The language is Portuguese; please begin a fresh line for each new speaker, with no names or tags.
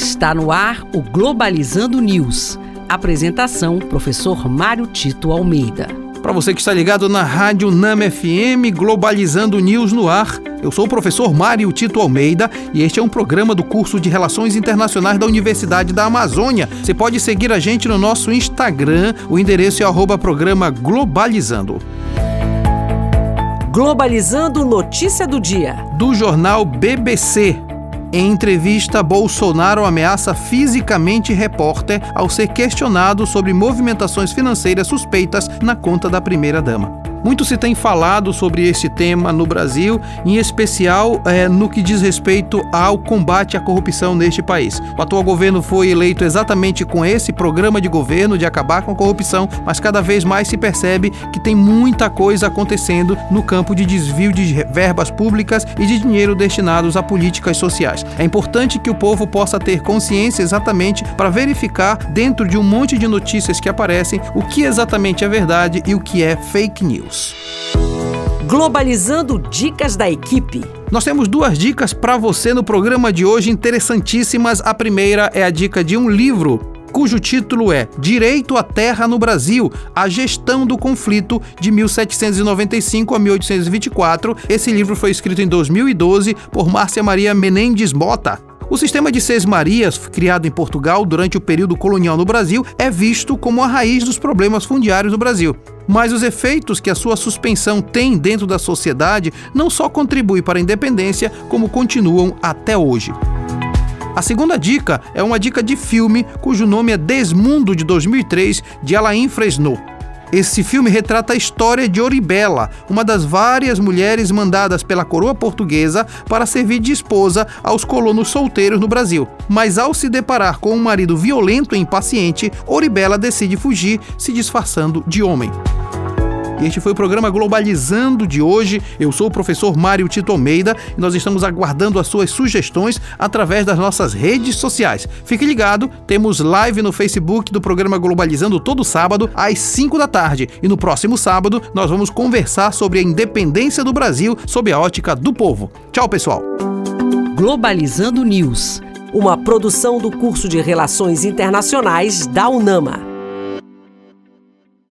Está no ar o Globalizando News. Apresentação: Professor Mário Tito Almeida.
Para você que está ligado na Rádio Nama FM, Globalizando News no ar, eu sou o professor Mário Tito Almeida e este é um programa do curso de Relações Internacionais da Universidade da Amazônia. Você pode seguir a gente no nosso Instagram, o endereço é arroba programa Globalizando.
Globalizando Notícia do Dia.
Do jornal BBC. Em entrevista, Bolsonaro ameaça fisicamente repórter ao ser questionado sobre movimentações financeiras suspeitas na conta da primeira-dama. Muito se tem falado sobre esse tema no Brasil, em especial é, no que diz respeito ao combate à corrupção neste país. O atual governo foi eleito exatamente com esse programa de governo de acabar com a corrupção, mas cada vez mais se percebe que tem muita coisa acontecendo no campo de desvio de verbas públicas e de dinheiro destinados a políticas sociais. É importante que o povo possa ter consciência exatamente para verificar, dentro de um monte de notícias que aparecem, o que exatamente é verdade e o que é fake news.
Globalizando dicas da equipe.
Nós temos duas dicas para você no programa de hoje interessantíssimas. A primeira é a dica de um livro cujo título é Direito à Terra no Brasil: A Gestão do Conflito de 1795 a 1824. Esse livro foi escrito em 2012 por Márcia Maria Menendez Mota. O sistema de Seis Marias, criado em Portugal durante o período colonial no Brasil, é visto como a raiz dos problemas fundiários do Brasil. Mas os efeitos que a sua suspensão tem dentro da sociedade não só contribuem para a independência, como continuam até hoje. A segunda dica é uma dica de filme cujo nome é Desmundo de 2003, de Alain Fresnot. Esse filme retrata a história de Oribela, uma das várias mulheres mandadas pela coroa portuguesa para servir de esposa aos colonos solteiros no Brasil. Mas ao se deparar com um marido violento e impaciente, Oribela decide fugir, se disfarçando de homem. Este foi o programa Globalizando de hoje. Eu sou o professor Mário Tito Almeida e nós estamos aguardando as suas sugestões através das nossas redes sociais. Fique ligado, temos live no Facebook do programa Globalizando todo sábado às 5 da tarde. E no próximo sábado nós vamos conversar sobre a independência do Brasil sob a ótica do povo. Tchau, pessoal.
Globalizando News, uma produção do curso de Relações Internacionais da UNAMA.